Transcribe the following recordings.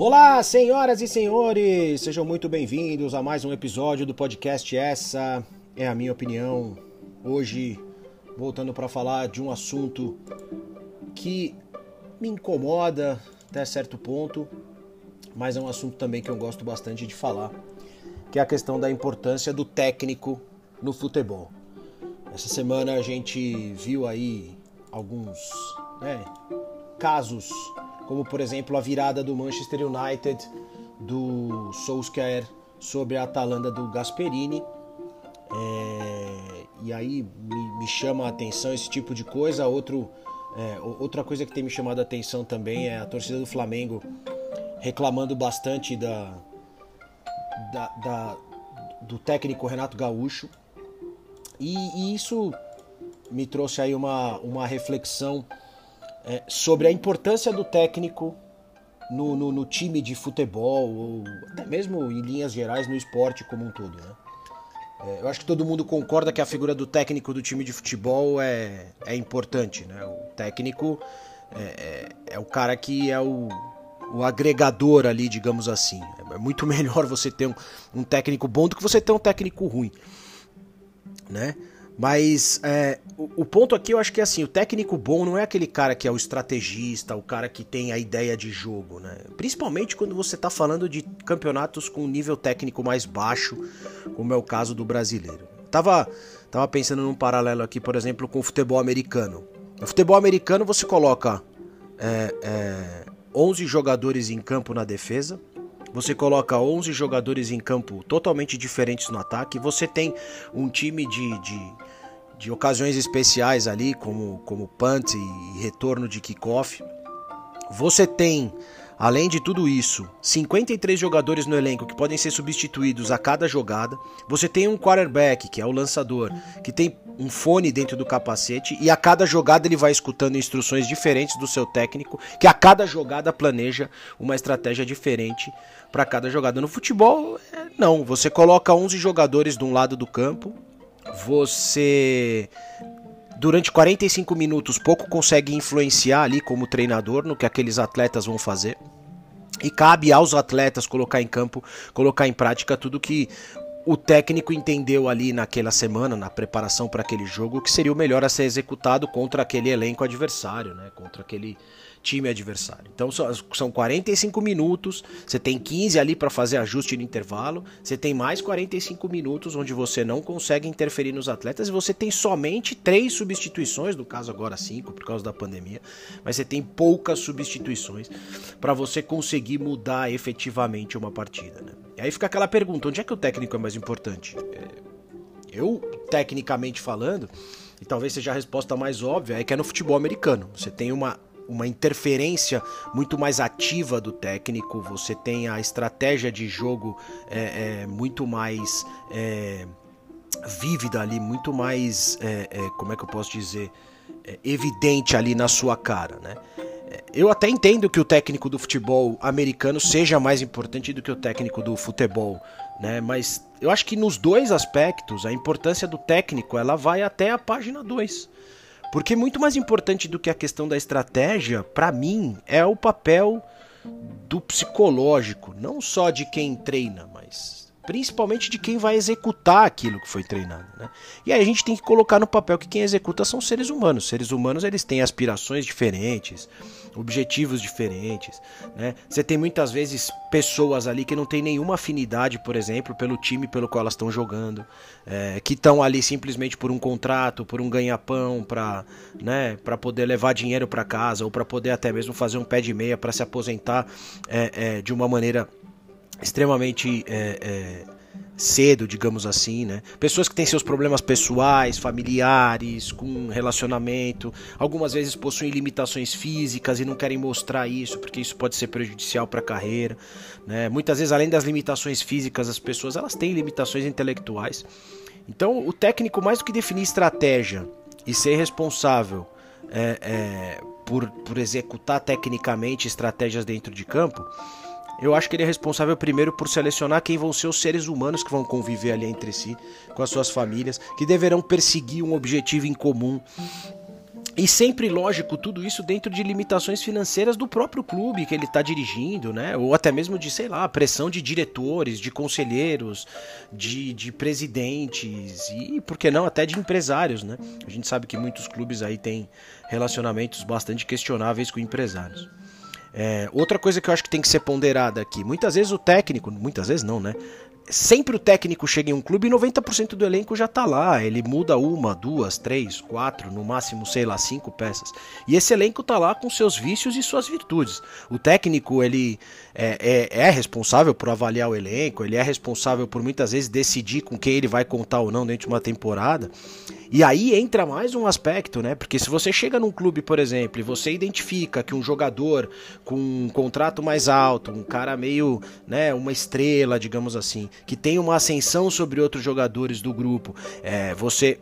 Olá, senhoras e senhores, sejam muito bem-vindos a mais um episódio do podcast Essa é a minha opinião. Hoje, voltando para falar de um assunto que me incomoda até certo ponto, mas é um assunto também que eu gosto bastante de falar, que é a questão da importância do técnico no futebol. Essa semana a gente viu aí alguns né, casos como por exemplo a virada do Manchester United do Solskjaer sobre a Atalanta do Gasperini. É, e aí me, me, chama a atenção esse tipo de coisa. Outro, é, outra coisa que tem me chamado a atenção também é a torcida do Flamengo reclamando bastante da, da, da do técnico Renato Gaúcho. E, e, isso me trouxe aí uma, uma reflexão é, sobre a importância do técnico no, no, no, time de futebol, ou até mesmo em linhas gerais no esporte como um todo. Né? É, eu acho que todo mundo concorda que a figura do técnico do time de futebol é, é importante. Né? O técnico é, é, é o cara que é o, o agregador ali, digamos assim. É muito melhor você ter um, um técnico bom do que você ter um técnico ruim. Né? Mas é, o, o, ponto aqui eu acho que é assim, o técnico bom não é aquele cara que é o estrategista, o cara que tem a ideia de jogo, né? Principalmente quando você está falando de campeonatos com nível técnico mais baixo, como é o caso do brasileiro. Tava, tava pensando num paralelo aqui, por exemplo, com o futebol americano. No futebol americano você coloca é, é, 11 jogadores em campo na defesa, você coloca 11 jogadores em campo totalmente diferentes no ataque, você tem um time de, de de ocasiões especiais ali, como, como punt e retorno de kickoff. Você tem, além de tudo isso, 53 jogadores no elenco que podem ser substituídos a cada jogada. Você tem um quarterback, que é o lançador, que tem um fone dentro do capacete e a cada jogada ele vai escutando instruções diferentes do seu técnico, que a cada jogada planeja uma estratégia diferente para cada jogada. No futebol, é, não. Você coloca 11 jogadores de um lado do campo, você durante 45 minutos pouco consegue influenciar ali como treinador no que aqueles atletas vão fazer. E cabe aos atletas colocar em campo, colocar em prática tudo que o técnico entendeu ali naquela semana, na preparação para aquele jogo, que seria o melhor a ser executado contra aquele elenco adversário, né? contra aquele time adversário. Então são 45 minutos, você tem 15 ali para fazer ajuste no intervalo, você tem mais 45 minutos onde você não consegue interferir nos atletas e você tem somente três substituições, no caso agora cinco por causa da pandemia, mas você tem poucas substituições para você conseguir mudar efetivamente uma partida. Né? E aí fica aquela pergunta: onde é que o técnico é mais importante? É, eu, tecnicamente falando, e talvez seja a resposta mais óbvia, é que é no futebol americano. Você tem uma uma interferência muito mais ativa do técnico, você tem a estratégia de jogo é, é muito mais é, vívida ali, muito mais, é, é como é que eu posso dizer, é, evidente ali na sua cara, né? Eu até entendo que o técnico do futebol americano seja mais importante do que o técnico do futebol, né? Mas eu acho que nos dois aspectos a importância do técnico ela vai até a página 2. Porque muito mais importante do que a questão da estratégia, para mim, é o papel do psicológico, não só de quem treina, mas principalmente de quem vai executar aquilo que foi treinado. Né? E aí a gente tem que colocar no papel que quem executa são seres humanos. Seres humanos eles têm aspirações diferentes, objetivos diferentes. Né? Você tem muitas vezes pessoas ali que não têm nenhuma afinidade, por exemplo, pelo time pelo qual elas estão jogando, é, que estão ali simplesmente por um contrato, por um ganha-pão, para né, poder levar dinheiro para casa ou para poder até mesmo fazer um pé de meia para se aposentar é, é, de uma maneira extremamente é, é, cedo, digamos assim, né? Pessoas que têm seus problemas pessoais, familiares, com relacionamento, algumas vezes possuem limitações físicas e não querem mostrar isso porque isso pode ser prejudicial para a carreira, né? Muitas vezes, além das limitações físicas, as pessoas elas têm limitações intelectuais. Então, o técnico mais do que definir estratégia e ser responsável é, é, por, por executar tecnicamente estratégias dentro de campo, eu acho que ele é responsável primeiro por selecionar quem vão ser os seres humanos que vão conviver ali entre si, com as suas famílias, que deverão perseguir um objetivo em comum. E sempre, lógico, tudo isso dentro de limitações financeiras do próprio clube que ele está dirigindo, né? Ou até mesmo de, sei lá, pressão de diretores, de conselheiros, de, de presidentes e, por que não, até de empresários, né? A gente sabe que muitos clubes aí têm relacionamentos bastante questionáveis com empresários. É, outra coisa que eu acho que tem que ser ponderada aqui, muitas vezes o técnico, muitas vezes não, né? sempre o técnico chega em um clube e 90% do elenco já tá lá. Ele muda uma, duas, três, quatro, no máximo, sei lá, cinco peças. E esse elenco tá lá com seus vícios e suas virtudes. O técnico, ele é, é, é responsável por avaliar o elenco, ele é responsável por muitas vezes decidir com quem ele vai contar ou não dentro de uma temporada. E aí entra mais um aspecto, né? Porque se você chega num clube, por exemplo, e você identifica que um jogador com um contrato mais alto, um cara meio, né, uma estrela, digamos assim, que tem uma ascensão sobre outros jogadores do grupo, é, você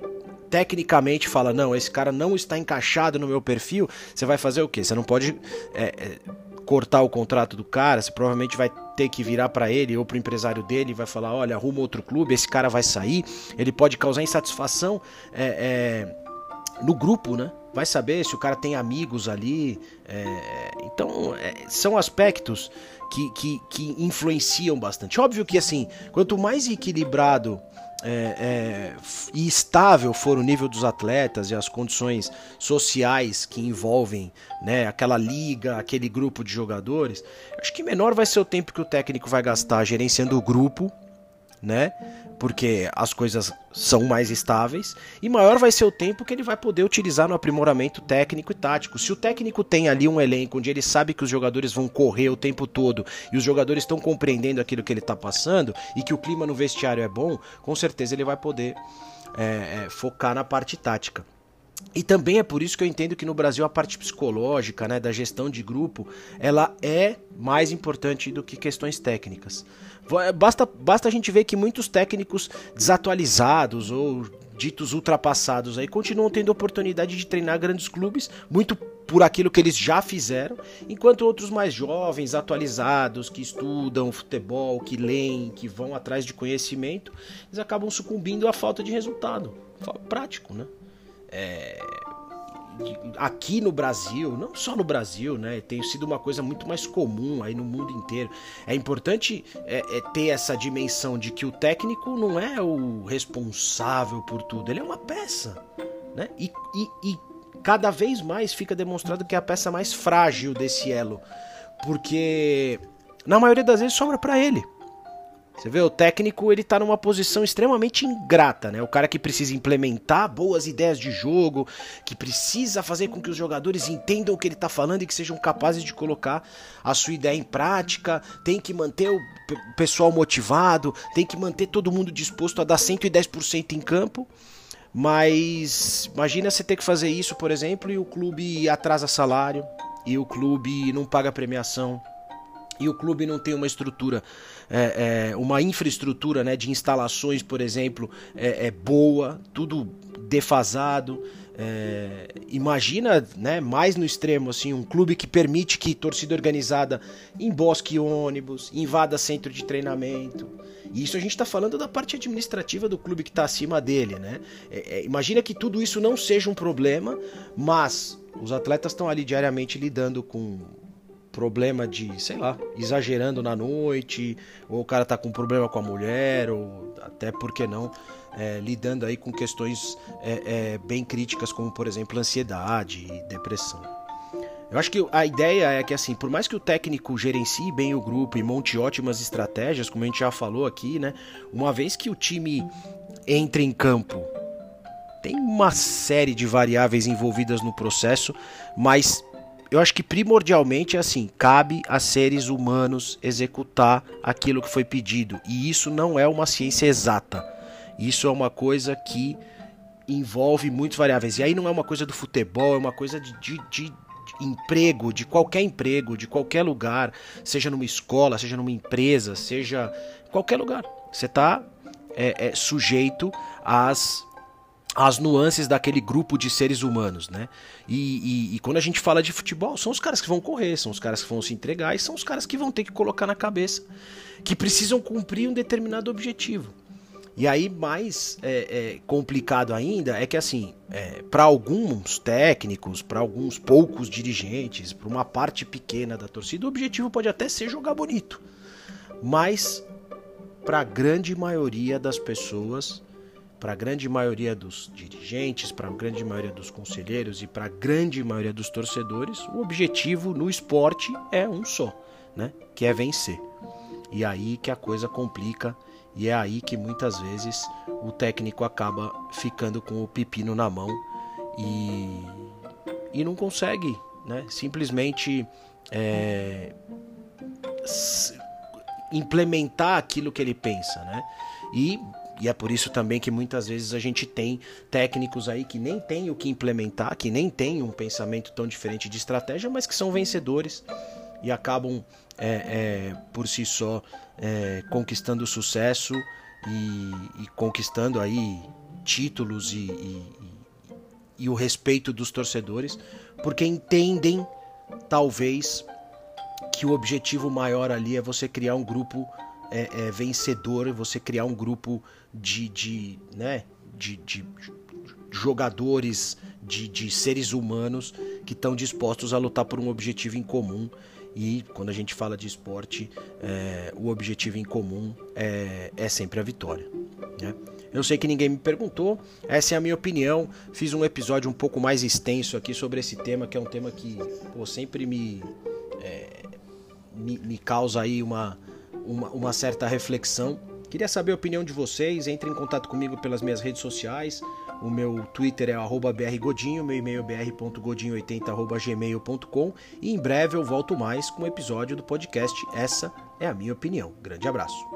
tecnicamente fala, não, esse cara não está encaixado no meu perfil, você vai fazer o quê? Você não pode é, é, cortar o contrato do cara, você provavelmente vai ter que virar para ele ou para o empresário dele e vai falar: olha, arruma outro clube, esse cara vai sair, ele pode causar insatisfação é, é, no grupo, né? Vai saber se o cara tem amigos ali. É, então, é, são aspectos que, que, que influenciam bastante. Óbvio que, assim, quanto mais equilibrado é, é, e estável for o nível dos atletas e as condições sociais que envolvem né, aquela liga, aquele grupo de jogadores, acho que menor vai ser o tempo que o técnico vai gastar gerenciando o grupo, né? porque as coisas são mais estáveis, e maior vai ser o tempo que ele vai poder utilizar no aprimoramento técnico e tático. Se o técnico tem ali um elenco onde ele sabe que os jogadores vão correr o tempo todo e os jogadores estão compreendendo aquilo que ele está passando e que o clima no vestiário é bom, com certeza ele vai poder é, é, focar na parte tática. E também é por isso que eu entendo que no Brasil a parte psicológica, né, da gestão de grupo, ela é mais importante do que questões técnicas. É, basta, basta a gente ver que muitos técnicos desatualizados ou ditos ultrapassados aí continuam tendo oportunidade de treinar grandes clubes, muito por aquilo que eles já fizeram, enquanto outros mais jovens, atualizados, que estudam futebol, que leem, que vão atrás de conhecimento, eles acabam sucumbindo à falta de resultado prático, né? É, aqui no Brasil, não só no Brasil, né, tem sido uma coisa muito mais comum aí no mundo inteiro. É importante é, é ter essa dimensão de que o técnico não é o responsável por tudo, ele é uma peça, né? E, e, e cada vez mais fica demonstrado que é a peça mais frágil desse elo, porque na maioria das vezes sobra para ele. Você vê, o técnico ele tá numa posição extremamente ingrata, né? O cara que precisa implementar boas ideias de jogo, que precisa fazer com que os jogadores entendam o que ele tá falando e que sejam capazes de colocar a sua ideia em prática, tem que manter o pessoal motivado, tem que manter todo mundo disposto a dar 110% em campo. Mas imagina você ter que fazer isso, por exemplo, e o clube atrasa salário, e o clube não paga premiação, e o clube não tem uma estrutura, é, é, uma infraestrutura né, de instalações, por exemplo, é, é boa, tudo defasado. É, imagina, né, mais no extremo, assim, um clube que permite que torcida organizada embosque ônibus, invada centro de treinamento. E isso a gente está falando da parte administrativa do clube que está acima dele, né? É, é, imagina que tudo isso não seja um problema, mas os atletas estão ali diariamente lidando com problema de, sei lá, exagerando na noite, ou o cara tá com problema com a mulher, ou até por que não, é, lidando aí com questões é, é, bem críticas, como por exemplo ansiedade e depressão. Eu acho que a ideia é que assim, por mais que o técnico gerencie bem o grupo e monte ótimas estratégias, como a gente já falou aqui, né? Uma vez que o time entra em campo, tem uma série de variáveis envolvidas no processo, mas eu acho que primordialmente é assim, cabe a seres humanos executar aquilo que foi pedido. E isso não é uma ciência exata. Isso é uma coisa que envolve muitas variáveis. E aí não é uma coisa do futebol, é uma coisa de, de, de emprego, de qualquer emprego, de qualquer lugar, seja numa escola, seja numa empresa, seja qualquer lugar. Você está é, é, sujeito às as nuances daquele grupo de seres humanos, né? E, e, e, quando a gente fala de futebol, são os caras que vão correr, são os caras que vão se entregar e são os caras que vão ter que colocar na cabeça que precisam cumprir um determinado objetivo. E aí, mais é, é, complicado ainda é que, assim, é, para alguns técnicos, para alguns poucos dirigentes, para uma parte pequena da torcida, o objetivo pode até ser jogar bonito. Mas, para a grande maioria das pessoas, para a grande maioria dos dirigentes, para a grande maioria dos conselheiros e para a grande maioria dos torcedores, o objetivo no esporte é um só, né? que é vencer. E aí que a coisa complica e é aí que muitas vezes o técnico acaba ficando com o pepino na mão e, e não consegue né, simplesmente é, implementar aquilo que ele pensa. Né? E, e é por isso também que muitas vezes a gente tem técnicos aí que nem tem o que implementar, que nem tem um pensamento tão diferente de estratégia, mas que são vencedores e acabam é, é, por si só é, conquistando sucesso e, e, conquistando aí títulos e, e, e, o respeito dos torcedores, porque entendem talvez que o objetivo maior ali é você criar um grupo é, é, vencedor, você criar um grupo de, de, né, de, de jogadores, de, de seres humanos que estão dispostos a lutar por um objetivo em comum e quando a gente fala de esporte, é, o objetivo em comum é, é sempre a vitória. Né? Eu sei que ninguém me perguntou, essa é a minha opinião. Fiz um episódio um pouco mais extenso aqui sobre esse tema, que é um tema que pô, sempre me, é, me, me, causa aí uma, uma, uma certa reflexão. Queria saber a opinião de vocês. Entre em contato comigo pelas minhas redes sociais. O meu Twitter é brgodinho, meu e-mail é br.godinho80.gmail.com e em breve eu volto mais com um episódio do podcast Essa é a minha opinião. Grande abraço.